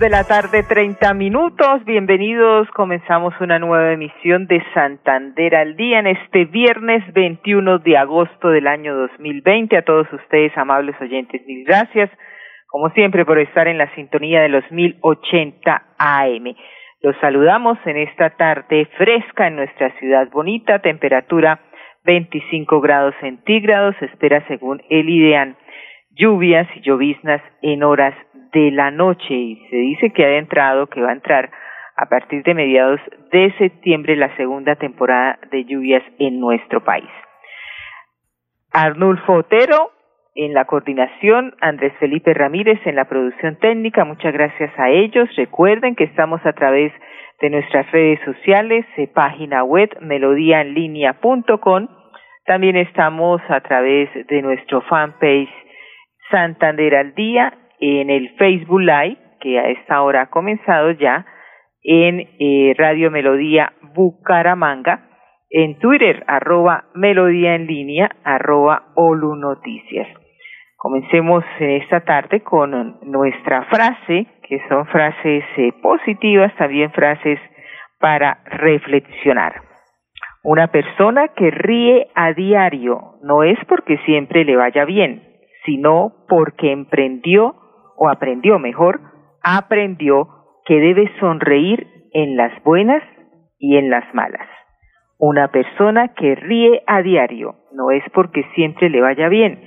De la tarde, treinta minutos. Bienvenidos. Comenzamos una nueva emisión de Santander al Día en este viernes 21 de agosto del año 2020. A todos ustedes, amables oyentes, mil gracias. Como siempre, por estar en la sintonía de los 1080 AM. Los saludamos en esta tarde fresca en nuestra ciudad bonita, temperatura 25 grados centígrados, espera según el IDEAN lluvias y lloviznas en horas de la noche y se dice que ha entrado, que va a entrar a partir de mediados de septiembre la segunda temporada de lluvias en nuestro país. Arnulfo Otero en la coordinación, Andrés Felipe Ramírez en la producción técnica, muchas gracias a ellos. Recuerden que estamos a través de nuestras redes sociales, eh, página web melodiaenlinea.com. También estamos a través de nuestro fanpage Santander al Día en el Facebook Live, que a esta hora ha comenzado ya, en eh, Radio Melodía Bucaramanga, en Twitter, arroba Melodía en línea, arroba Olu Noticias. Comencemos en esta tarde con nuestra frase, que son frases eh, positivas, también frases para reflexionar. Una persona que ríe a diario no es porque siempre le vaya bien, sino porque emprendió o aprendió mejor, aprendió que debe sonreír en las buenas y en las malas. Una persona que ríe a diario no es porque siempre le vaya bien,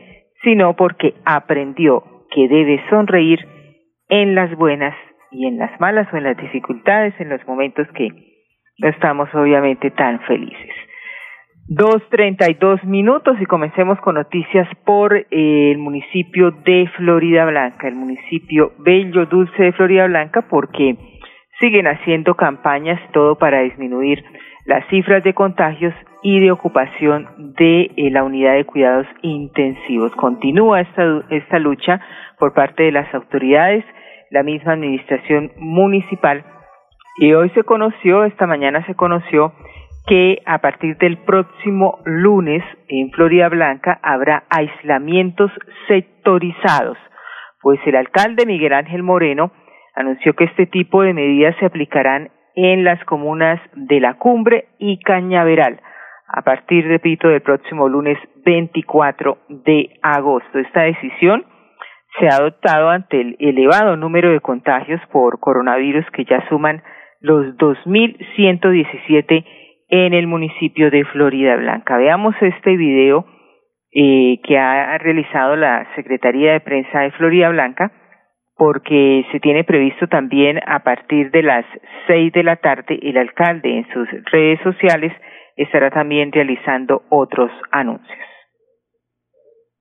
sino porque aprendió que debe sonreír en las buenas y en las malas o en las dificultades, en los momentos que no estamos obviamente tan felices. Dos treinta y dos minutos y comencemos con noticias por eh, el municipio de Florida Blanca, el municipio bello, dulce de Florida Blanca, porque siguen haciendo campañas todo para disminuir las cifras de contagios y de ocupación de eh, la unidad de cuidados intensivos. Continúa esta, esta lucha por parte de las autoridades, la misma administración municipal, y hoy se conoció, esta mañana se conoció, que a partir del próximo lunes en Florida Blanca habrá aislamientos sectorizados, pues el alcalde Miguel Ángel Moreno anunció que este tipo de medidas se aplicarán en las comunas de La Cumbre y Cañaveral a partir, repito, del próximo lunes 24 de agosto. Esta decisión se ha adoptado ante el elevado número de contagios por coronavirus que ya suman los 2.117 en el municipio de Florida Blanca. Veamos este video eh, que ha realizado la Secretaría de Prensa de Florida Blanca, porque se tiene previsto también a partir de las seis de la tarde el alcalde en sus redes sociales estará también realizando otros anuncios.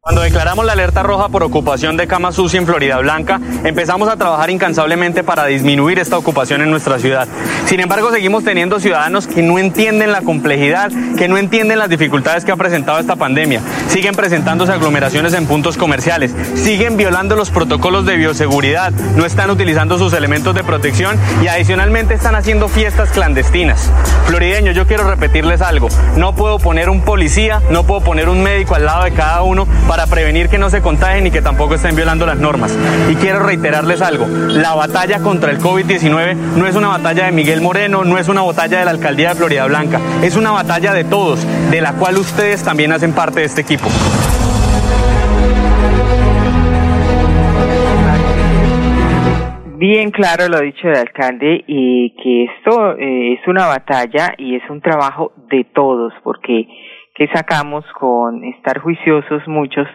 Cuando declaramos la alerta roja por ocupación de cama sucia en Florida Blanca, empezamos a trabajar incansablemente para disminuir esta ocupación en nuestra ciudad. Sin embargo, seguimos teniendo ciudadanos que no entienden la complejidad, que no entienden las dificultades que ha presentado esta pandemia. Siguen presentándose aglomeraciones en puntos comerciales, siguen violando los protocolos de bioseguridad, no están utilizando sus elementos de protección y adicionalmente están haciendo fiestas clandestinas. Florideños, yo quiero repetirles algo. No puedo poner un policía, no puedo poner un médico al lado de cada uno para prevenir que no se contagien y que tampoco estén violando las normas. Y quiero reiterarles algo, la batalla contra el COVID-19 no es una batalla de Miguel Moreno, no es una batalla de la alcaldía de Florida Blanca, es una batalla de todos, de la cual ustedes también hacen parte de este equipo. Bien claro lo dicho del alcalde y que esto eh, es una batalla y es un trabajo de todos porque que sacamos con estar juiciosos muchos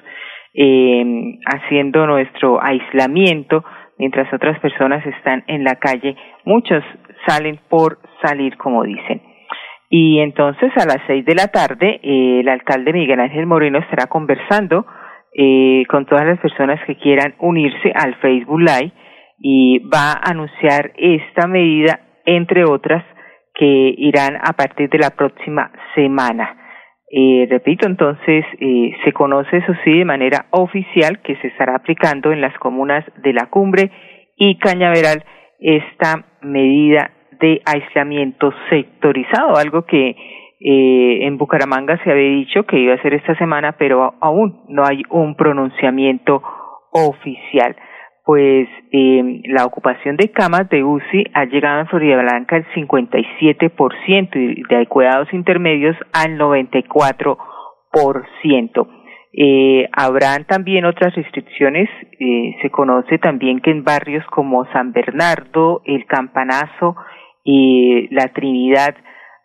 eh, haciendo nuestro aislamiento mientras otras personas están en la calle, muchos salen por salir como dicen. Y entonces a las seis de la tarde eh, el alcalde Miguel Ángel Moreno estará conversando eh, con todas las personas que quieran unirse al Facebook Live y va a anunciar esta medida, entre otras, que irán a partir de la próxima semana. Eh, repito, entonces, eh, se conoce, eso sí, de manera oficial que se estará aplicando en las comunas de La Cumbre y Cañaveral esta medida de aislamiento sectorizado, algo que eh, en Bucaramanga se había dicho que iba a ser esta semana, pero aún no hay un pronunciamiento oficial. Pues eh, la ocupación de camas de UCI ha llegado en Florida Blanca al 57% y de cuidados intermedios al 94%. Eh, habrán también otras restricciones. Eh, se conoce también que en barrios como San Bernardo, El Campanazo y La Trinidad,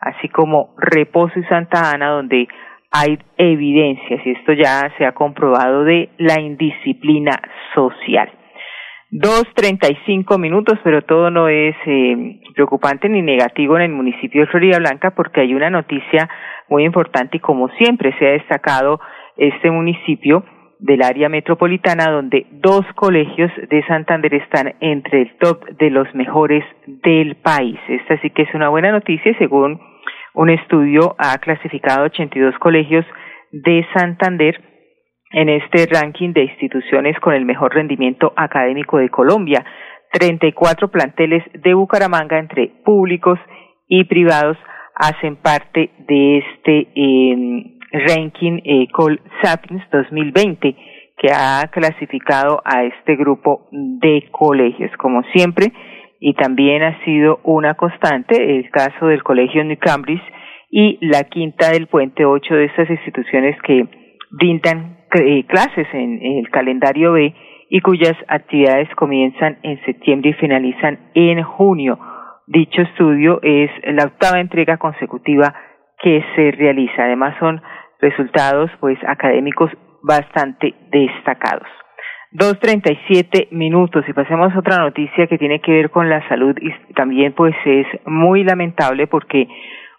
así como Reposo y Santa Ana, donde hay evidencias, y esto ya se ha comprobado, de la indisciplina social. Dos treinta y cinco minutos, pero todo no es eh, preocupante ni negativo en el municipio de Florida Blanca porque hay una noticia muy importante y como siempre se ha destacado este municipio del área metropolitana donde dos colegios de Santander están entre el top de los mejores del país. Esta sí que es una buena noticia según un estudio ha clasificado 82 colegios de Santander en este ranking de instituciones con el mejor rendimiento académico de Colombia. 34 planteles de Bucaramanga entre públicos y privados hacen parte de este eh, ranking eh, Col Sapiens 2020 que ha clasificado a este grupo de colegios. Como siempre, y también ha sido una constante el caso del Colegio New Cambridge y la quinta del Puente, ocho de estas instituciones que brindan clases en, el calendario B y cuyas actividades comienzan en septiembre y finalizan en junio. Dicho estudio es la octava entrega consecutiva que se realiza. Además son resultados pues académicos bastante destacados. Dos treinta y siete minutos y pasemos a otra noticia que tiene que ver con la salud y también pues es muy lamentable porque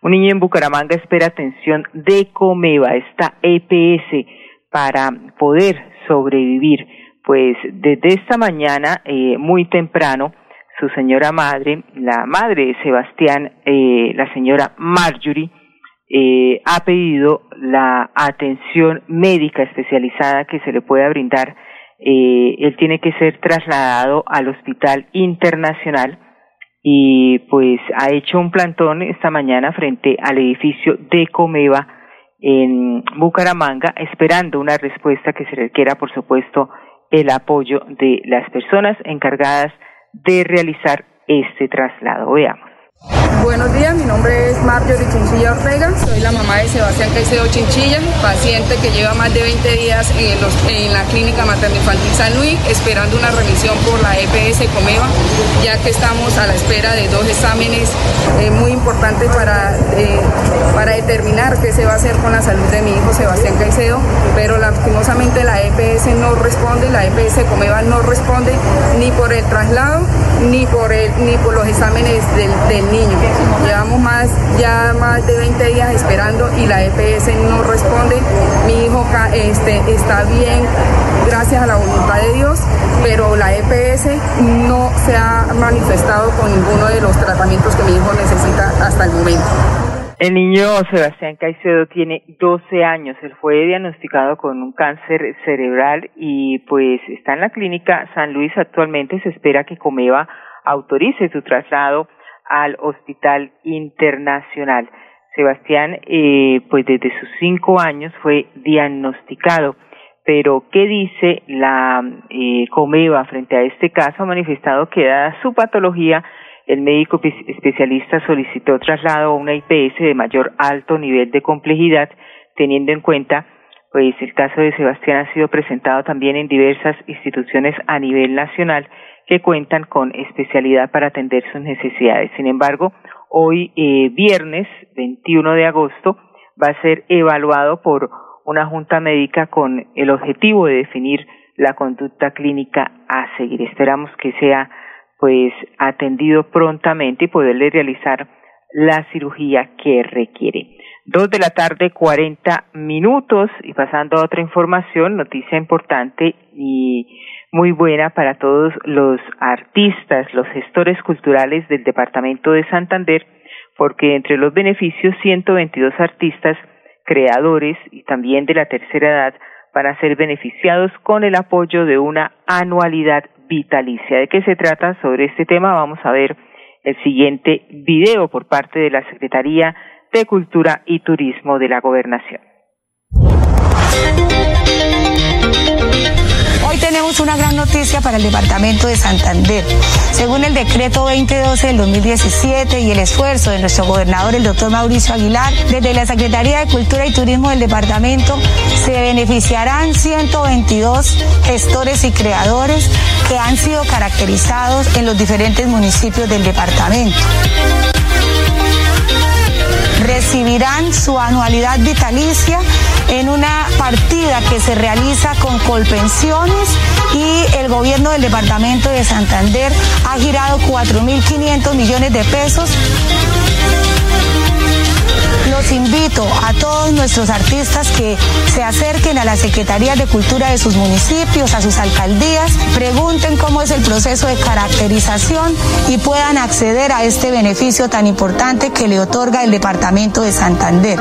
un niño en Bucaramanga espera atención de Comeva, esta EPS, para poder sobrevivir. Pues desde esta mañana, eh, muy temprano, su señora madre, la madre de Sebastián, eh, la señora Marjorie, eh, ha pedido la atención médica especializada que se le pueda brindar eh, él tiene que ser trasladado al hospital internacional y pues ha hecho un plantón esta mañana frente al edificio de Comeva en Bucaramanga esperando una respuesta que se requiera por supuesto el apoyo de las personas encargadas de realizar este traslado. Veamos. Buenos días, mi nombre es Marjorie Chinchilla Ortega, soy la mamá de Sebastián Caicedo Chinchilla, paciente que lleva más de 20 días en, la clínica materno-infantil San Luis, esperando una remisión por la EPS Comeva, ya que estamos a la espera de dos exámenes eh, muy importantes para, eh, para determinar qué se va a hacer con la salud de mi hijo Sebastián Caicedo, pero lastimosamente la EPS no responde, la EPS Comeva no responde ni por el traslado ni por, el, ni por los exámenes del, del niño. Llevamos más, ya más de 20 días esperando y la EPS no responde. Mi hijo este, está bien, gracias a la voluntad de Dios, pero la EPS no se ha manifestado con ninguno de los tratamientos que mi hijo necesita hasta el momento. El niño Sebastián Caicedo tiene 12 años. Él fue diagnosticado con un cáncer cerebral y pues está en la clínica San Luis actualmente. Se espera que Comeva autorice su traslado al Hospital Internacional. Sebastián, eh, pues desde sus cinco años fue diagnosticado. Pero, ¿qué dice la eh, Comeva frente a este caso? Ha manifestado que dada su patología, el médico especialista solicitó traslado a una IPS de mayor alto nivel de complejidad, teniendo en cuenta, pues el caso de Sebastián ha sido presentado también en diversas instituciones a nivel nacional que cuentan con especialidad para atender sus necesidades. Sin embargo, hoy eh, viernes 21 de agosto va a ser evaluado por una junta médica con el objetivo de definir la conducta clínica a seguir. Esperamos que sea pues atendido prontamente y poderle realizar la cirugía que requiere. Dos de la tarde, cuarenta minutos. Y pasando a otra información, noticia importante y muy buena para todos los artistas, los gestores culturales del departamento de Santander, porque entre los beneficios, 122 artistas, creadores y también de la tercera edad van a ser beneficiados con el apoyo de una anualidad vitalicia. ¿De qué se trata? Sobre este tema vamos a ver el siguiente video por parte de la Secretaría de Cultura y Turismo de la Gobernación. Hoy tenemos una gran noticia para el departamento de Santander. Según el decreto 2012 del 2017 y el esfuerzo de nuestro gobernador, el doctor Mauricio Aguilar, desde la Secretaría de Cultura y Turismo del departamento se beneficiarán 122 gestores y creadores que han sido caracterizados en los diferentes municipios del departamento recibirán su anualidad vitalicia en una partida que se realiza con Colpensiones y el gobierno del departamento de Santander ha girado 4.500 millones de pesos los invito a todos nuestros artistas que se acerquen a la Secretaría de Cultura de sus municipios, a sus alcaldías, pregunten cómo es el proceso de caracterización y puedan acceder a este beneficio tan importante que le otorga el Departamento de Santander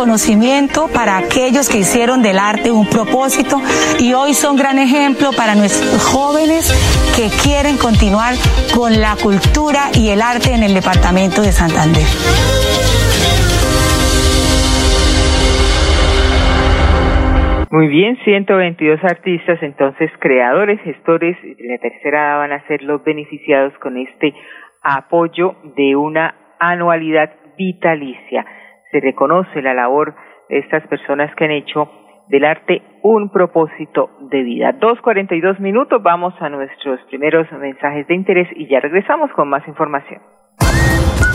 reconocimiento para aquellos que hicieron del arte un propósito y hoy son gran ejemplo para nuestros jóvenes que quieren continuar con la cultura y el arte en el departamento de Santander. Muy bien, 122 artistas, entonces creadores, gestores la tercera edad van a ser los beneficiados con este apoyo de una anualidad vitalicia. Se reconoce la labor de estas personas que han hecho del arte un propósito de vida. Dos cuarenta y dos minutos, vamos a nuestros primeros mensajes de interés y ya regresamos con más información.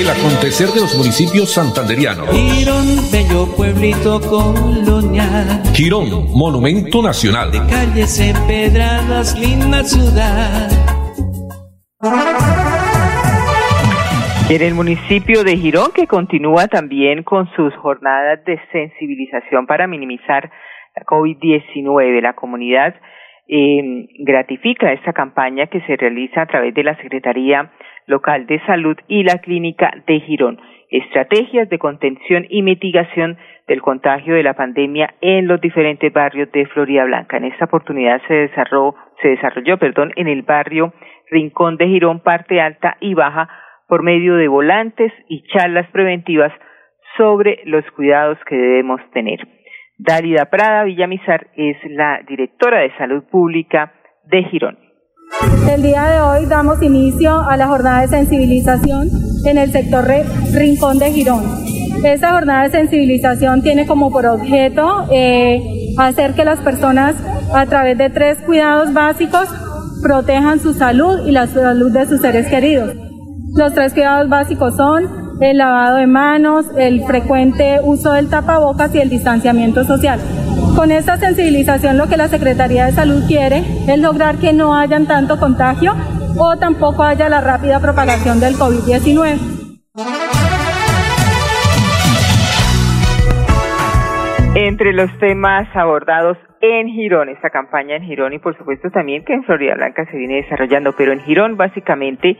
el acontecer de los municipios santanderianos. Girón, bello pueblito colonial. Girón, monumento nacional. De calles empedradas, linda ciudad. En el municipio de Girón, que continúa también con sus jornadas de sensibilización para minimizar la COVID-19, la comunidad eh, gratifica esta campaña que se realiza a través de la Secretaría Local de Salud y la Clínica de Girón. Estrategias de contención y mitigación del contagio de la pandemia en los diferentes barrios de Florida Blanca. En esta oportunidad se desarrolló, se desarrolló perdón, en el barrio Rincón de Girón, parte alta y baja, por medio de volantes y charlas preventivas sobre los cuidados que debemos tener. Dálida Prada Villamizar es la directora de Salud Pública de Girón. El día de hoy damos inicio a la jornada de sensibilización en el sector Rincón de Girón. Esta jornada de sensibilización tiene como por objeto eh, hacer que las personas a través de tres cuidados básicos protejan su salud y la salud de sus seres queridos. Los tres cuidados básicos son el lavado de manos, el frecuente uso del tapabocas y el distanciamiento social. Con esta sensibilización lo que la Secretaría de Salud quiere es lograr que no hayan tanto contagio o tampoco haya la rápida propagación del COVID-19. Entre los temas abordados en Girón, esta campaña en Girón y por supuesto también que en Florida Blanca se viene desarrollando, pero en Girón básicamente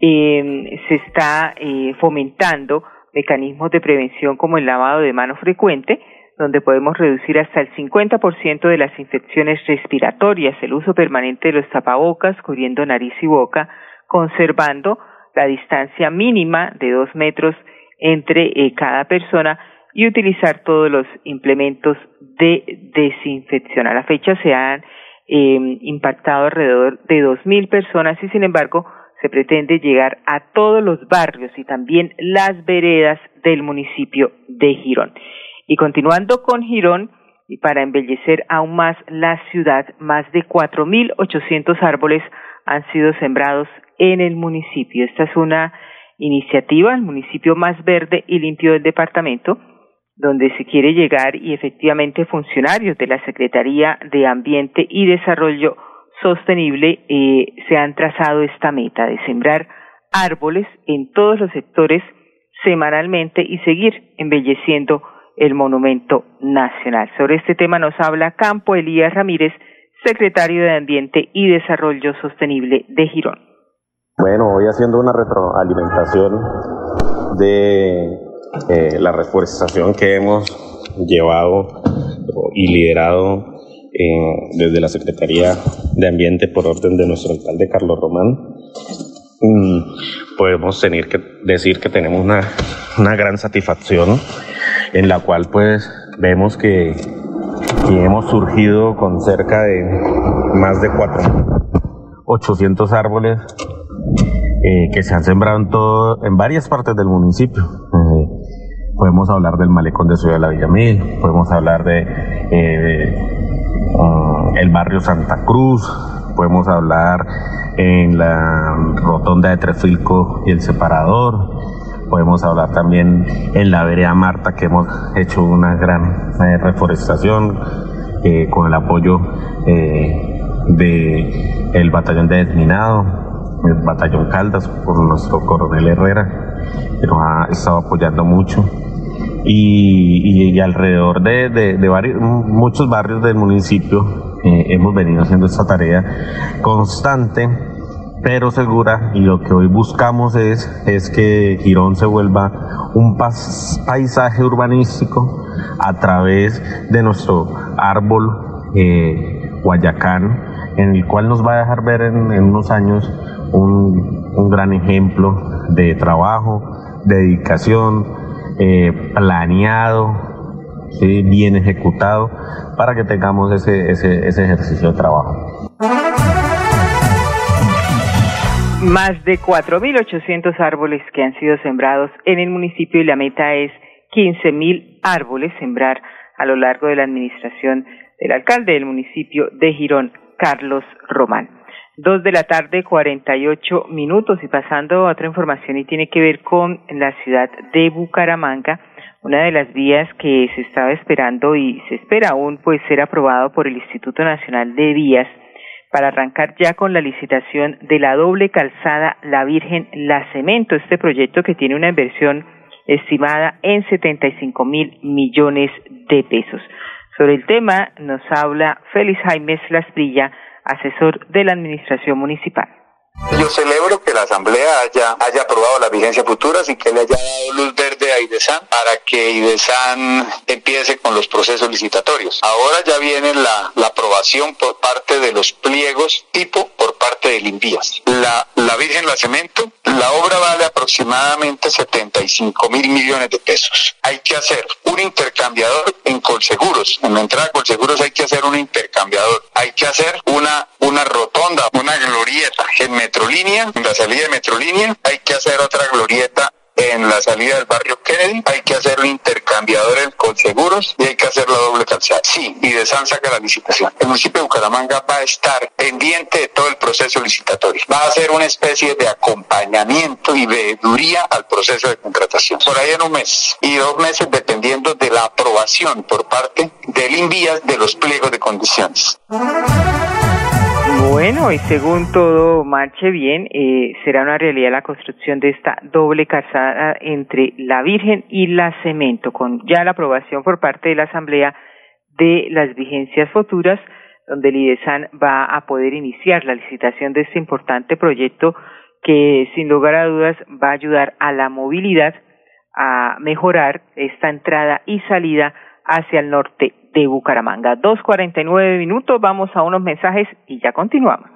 eh, se está eh, fomentando mecanismos de prevención como el lavado de manos frecuente, donde podemos reducir hasta el 50% de las infecciones respiratorias, el uso permanente de los tapabocas, cubriendo nariz y boca, conservando la distancia mínima de dos metros entre eh, cada persona y utilizar todos los implementos de desinfección. A la fecha se han eh, impactado alrededor de dos mil personas y sin embargo se pretende llegar a todos los barrios y también las veredas del municipio de Girón. Y continuando con Girón, y para embellecer aún más la ciudad, más de 4.800 árboles han sido sembrados en el municipio. Esta es una iniciativa, el municipio más verde y limpio del departamento, donde se quiere llegar y efectivamente funcionarios de la Secretaría de Ambiente y Desarrollo Sostenible eh, se han trazado esta meta de sembrar árboles en todos los sectores semanalmente y seguir embelleciendo el monumento nacional. Sobre este tema nos habla Campo Elías Ramírez, secretario de Ambiente y Desarrollo Sostenible de Girón. Bueno, hoy haciendo una retroalimentación de eh, la reforestación que hemos llevado y liderado eh, desde la Secretaría de Ambiente por orden de nuestro alcalde Carlos Román. Mm, podemos decir que tenemos una, una gran satisfacción en la cual pues vemos que, hemos surgido con cerca de más de 4.800 árboles eh, que se han sembrado en, todo, en varias partes del municipio. Eh, podemos hablar del malecón de Ciudad de la Villamil, podemos hablar de, eh, mm, el barrio Santa Cruz, podemos hablar en la rotonda de Trefilco y el separador, podemos hablar también en la vereda Marta, que hemos hecho una gran eh, reforestación eh, con el apoyo eh, de batallón de desminado, el batallón Caldas, por nuestro coronel Herrera, que nos ha estado apoyando mucho. Y, alrededor de, de, varios, muchos barrios del municipio hemos venido haciendo esta tarea constante pero segura y lo que hoy buscamos es, es que Girón se vuelva un paisaje urbanístico a través de nuestro árbol eh, Guayacán, en el cual nos va a dejar ver en, unos años un, un, gran ejemplo de trabajo, de dedicación, eh, planeado, bien ejecutado, para que tengamos ese, ese ejercicio de trabajo. Más de 4.800 árboles que han sido sembrados en el municipio y la meta es 15.000 árboles sembrar a lo largo de la administración del alcalde del municipio de Girón, Carlos Román. Dos de la tarde, 48 minutos y pasando a otra información y tiene que ver con la ciudad de Bucaramanga, una de las vías que se estaba esperando y se espera aún pues ser aprobado por el Instituto Nacional de Vías para arrancar ya con la licitación de la doble calzada La Virgen La Cemento, este proyecto que tiene una inversión estimada en 75 mil millones de pesos. Sobre el tema nos habla Félix Jaime Lasprilla, asesor de la Administración Municipal. Yo celebro que la Asamblea haya, haya aprobado la vigencia futura y que le haya dado luz verde a IDESAN para que IDESAN empiece con los procesos licitatorios. Ahora ya viene la, la aprobación por parte de los pliegos tipo por parte del INVIAS. La, la Virgen La Cemento, la obra vale aproximadamente 75 mil millones de pesos. Hay que hacer un intercambiador en Colseguros. En la entrada a Colseguros hay que hacer un intercambiador. Hay que hacer una, una rotonda, una glorieta en Metrolínea, en la salida de Metrolínea. Hay que hacer otra glorieta en la salida del barrio Kennedy, hay que hacer un intercambiador con seguros y hay que hacer la doble calzada. Sí, y de San saca la licitación. El municipio de Bucaramanga va a estar pendiente de todo el proceso licitatorio. Va a hacer una especie de acompañamiento y veeduría al proceso de contratación. Por ahí en un mes y dos meses dependiendo de la aprobación por parte del INVIAS de los pliegos de condiciones. Bueno, y según todo marche bien, eh, será una realidad la construcción de esta doble calzada entre la Virgen y la Cemento, con ya la aprobación por parte de la Asamblea de las vigencias futuras, donde el IDESAN va a poder iniciar la licitación de este importante proyecto que sin lugar a dudas va a ayudar a la movilidad, a mejorar esta entrada y salida hacia el norte de Bucaramanga. Dos cuarenta y nueve minutos, vamos a unos mensajes y ya continuamos.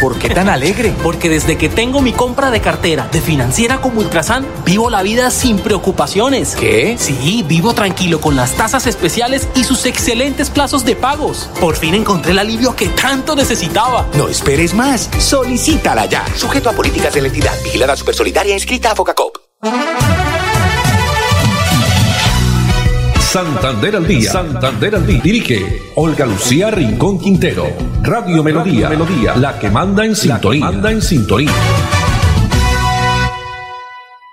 ¿Por qué tan alegre? Porque desde que tengo mi compra de cartera de financiera como Ultrasan, vivo la vida sin preocupaciones. ¿Qué? Sí, vivo tranquilo con las tasas especiales y sus excelentes plazos de pagos. Por fin encontré el alivio que tanto necesitaba. No esperes más. Solicítala ya. Sujeto a políticas de la entidad. Vigilada Supersolidaria inscrita a Focacop. Santander al día. Santander al día. Dirige Olga Lucía Rincón Quintero. Radio Melodía. Melodía. La que manda en sintonía. Manda en sintonía.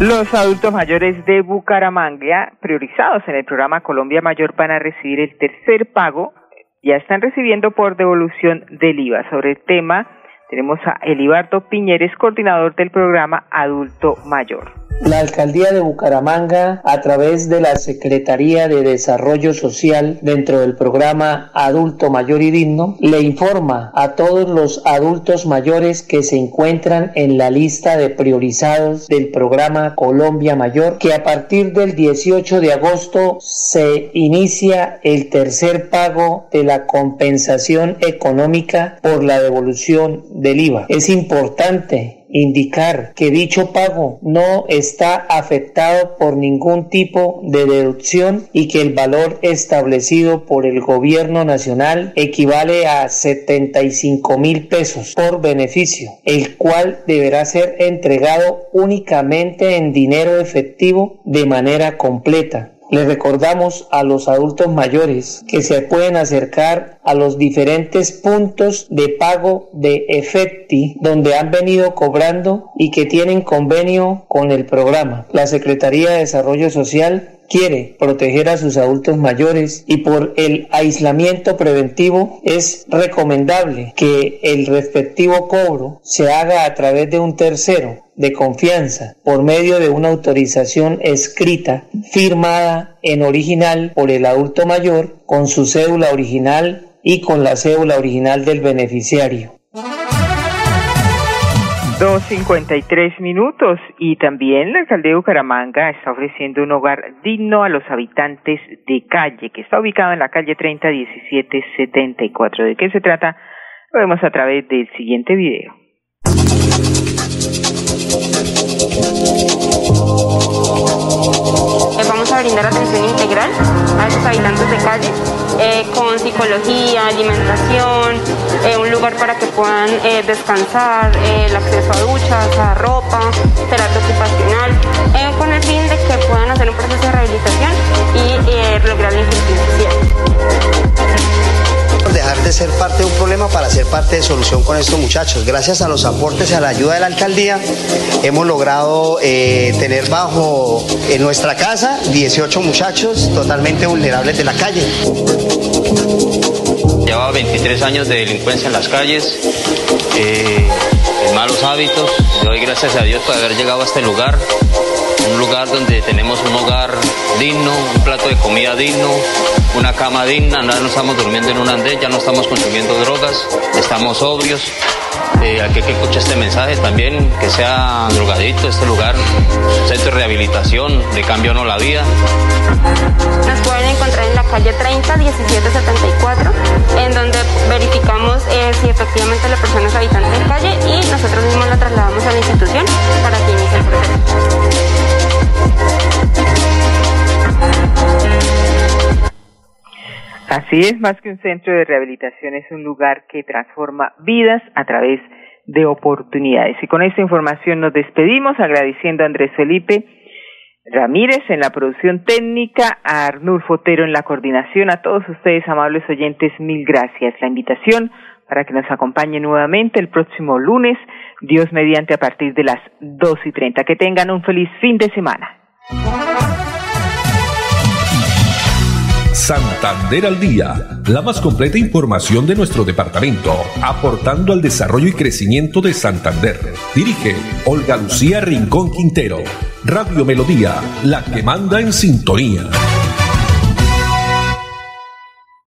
Los adultos mayores de Bucaramanga, priorizados en el programa Colombia Mayor, van a recibir el tercer pago. Ya están recibiendo por devolución del IVA. Sobre el tema, tenemos a Elibardo Piñeres, coordinador del programa Adulto Mayor. La alcaldía de Bucaramanga, a través de la Secretaría de Desarrollo Social dentro del programa Adulto Mayor y Digno, le informa a todos los adultos mayores que se encuentran en la lista de priorizados del programa Colombia Mayor que a partir del 18 de agosto se inicia el tercer pago de la compensación económica por la devolución del IVA. Es importante indicar que dicho pago no está afectado por ningún tipo de deducción y que el valor establecido por el gobierno nacional equivale a 75 mil pesos por beneficio, el cual deberá ser entregado únicamente en dinero efectivo de manera completa. Le recordamos a los adultos mayores que se pueden acercar a los diferentes puntos de pago de EFECTI donde han venido cobrando y que tienen convenio con el programa. La Secretaría de Desarrollo Social quiere proteger a sus adultos mayores y por el aislamiento preventivo es recomendable que el respectivo cobro se haga a través de un tercero de confianza por medio de una autorización escrita firmada en original por el adulto mayor con su cédula original y con la cédula original del beneficiario. 2.53 minutos y también la alcaldía de Bucaramanga está ofreciendo un hogar digno a los habitantes de calle que está ubicado en la calle 301774. ¿De qué se trata? Lo vemos a través del siguiente video. Vamos a brindar atención integral a esos habitantes de calle eh, con psicología, alimentación, eh, un lugar para que puedan eh, descansar, el acceso a duchas, a ropa, terapia ocupacional, con el fin de que puedan hacer un proceso de rehabilitación y lograr la inclusión social de ser parte de un problema para ser parte de solución con estos muchachos. Gracias a los aportes y a la ayuda de la alcaldía hemos logrado eh, tener bajo en nuestra casa 18 muchachos totalmente vulnerables de la calle. Llevaba 23 años de delincuencia en las calles, eh, malos hábitos. Doy gracias a Dios por haber llegado a este lugar un lugar donde tenemos un hogar digno, un plato de comida digno, una cama digna, no estamos durmiendo en un andén, ya no estamos consumiendo drogas, estamos sobrios. Eh, aquel que escucha este mensaje también, que sea drogadito, este lugar, centro de rehabilitación, le cambia o no la vida. Nos pueden encontrar en la calle 30 1774, en donde verificamos eh, si efectivamente la persona es habitante de calle y nosotros mismos la trasladamos a la institución para que inicie el proceso. Así es, más que un centro de rehabilitación, es un lugar que transforma vidas a través de oportunidades. Y con esta información nos despedimos agradeciendo a Andrés Felipe Ramírez en la producción técnica, a Arnulfo Otero en la coordinación, a todos ustedes, amables oyentes, mil gracias. La invitación para que nos acompañe nuevamente el próximo lunes, Dios mediante a partir de las dos y treinta. Que tengan un feliz fin de semana. Santander al día, la más completa información de nuestro departamento, aportando al desarrollo y crecimiento de Santander. Dirige Olga Lucía Rincón Quintero. Radio Melodía, la que manda en sintonía.